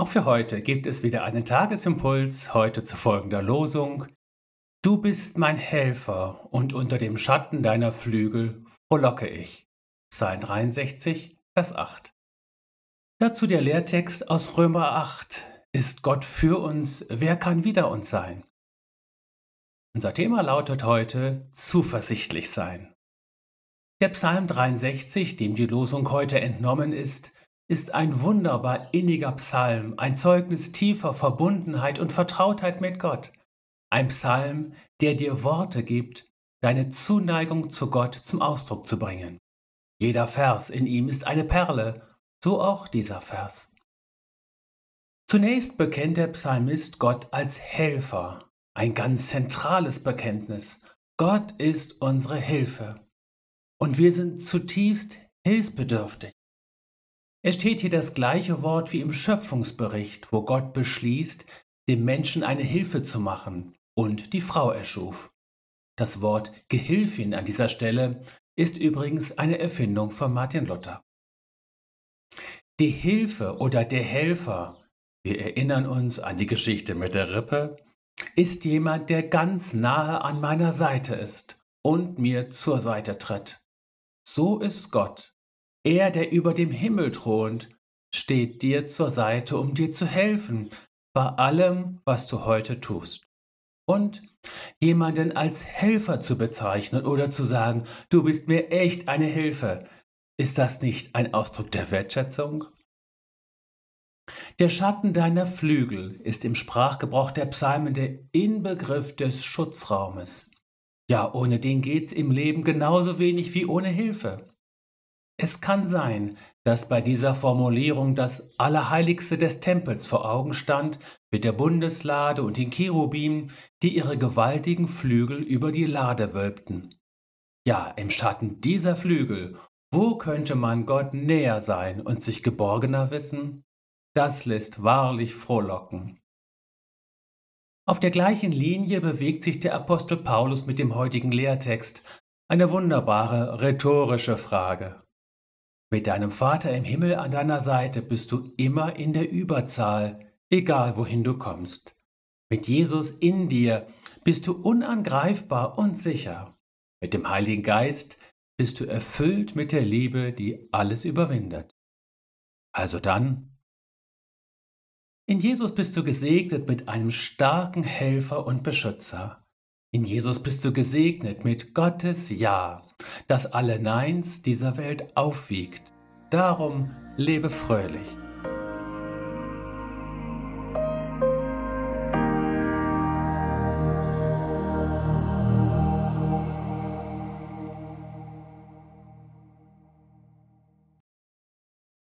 Auch für heute gibt es wieder einen Tagesimpuls, heute zu folgender Losung. Du bist mein Helfer und unter dem Schatten deiner Flügel frohlocke ich. Psalm 63, Vers 8. Dazu der Lehrtext aus Römer 8. Ist Gott für uns, wer kann wider uns sein? Unser Thema lautet heute zuversichtlich sein. Der Psalm 63, dem die Losung heute entnommen ist, ist ein wunderbar inniger Psalm, ein Zeugnis tiefer Verbundenheit und Vertrautheit mit Gott. Ein Psalm, der dir Worte gibt, deine Zuneigung zu Gott zum Ausdruck zu bringen. Jeder Vers in ihm ist eine Perle, so auch dieser Vers. Zunächst bekennt der Psalmist Gott als Helfer, ein ganz zentrales Bekenntnis. Gott ist unsere Hilfe und wir sind zutiefst hilfsbedürftig. Es steht hier das gleiche Wort wie im Schöpfungsbericht, wo Gott beschließt, dem Menschen eine Hilfe zu machen und die Frau erschuf. Das Wort Gehilfin an dieser Stelle ist übrigens eine Erfindung von Martin Luther. Die Hilfe oder der Helfer, wir erinnern uns an die Geschichte mit der Rippe, ist jemand, der ganz nahe an meiner Seite ist und mir zur Seite tritt. So ist Gott er, der über dem Himmel thront, steht dir zur Seite, um dir zu helfen bei allem, was du heute tust. Und jemanden als Helfer zu bezeichnen oder zu sagen, du bist mir echt eine Hilfe, ist das nicht ein Ausdruck der Wertschätzung? Der Schatten deiner Flügel ist im Sprachgebrauch der Psalmen der Inbegriff des Schutzraumes. Ja, ohne den geht's im Leben genauso wenig wie ohne Hilfe. Es kann sein, dass bei dieser Formulierung das Allerheiligste des Tempels vor Augen stand, mit der Bundeslade und den Cherubim, die ihre gewaltigen Flügel über die Lade wölbten. Ja, im Schatten dieser Flügel, wo könnte man Gott näher sein und sich geborgener wissen? Das lässt wahrlich frohlocken. Auf der gleichen Linie bewegt sich der Apostel Paulus mit dem heutigen Lehrtext. Eine wunderbare rhetorische Frage. Mit deinem Vater im Himmel an deiner Seite bist du immer in der Überzahl, egal wohin du kommst. Mit Jesus in dir bist du unangreifbar und sicher. Mit dem Heiligen Geist bist du erfüllt mit der Liebe, die alles überwindet. Also dann, in Jesus bist du gesegnet mit einem starken Helfer und Beschützer. In Jesus bist du gesegnet mit Gottes Ja, das alle Neins dieser Welt aufwiegt. Darum lebe fröhlich.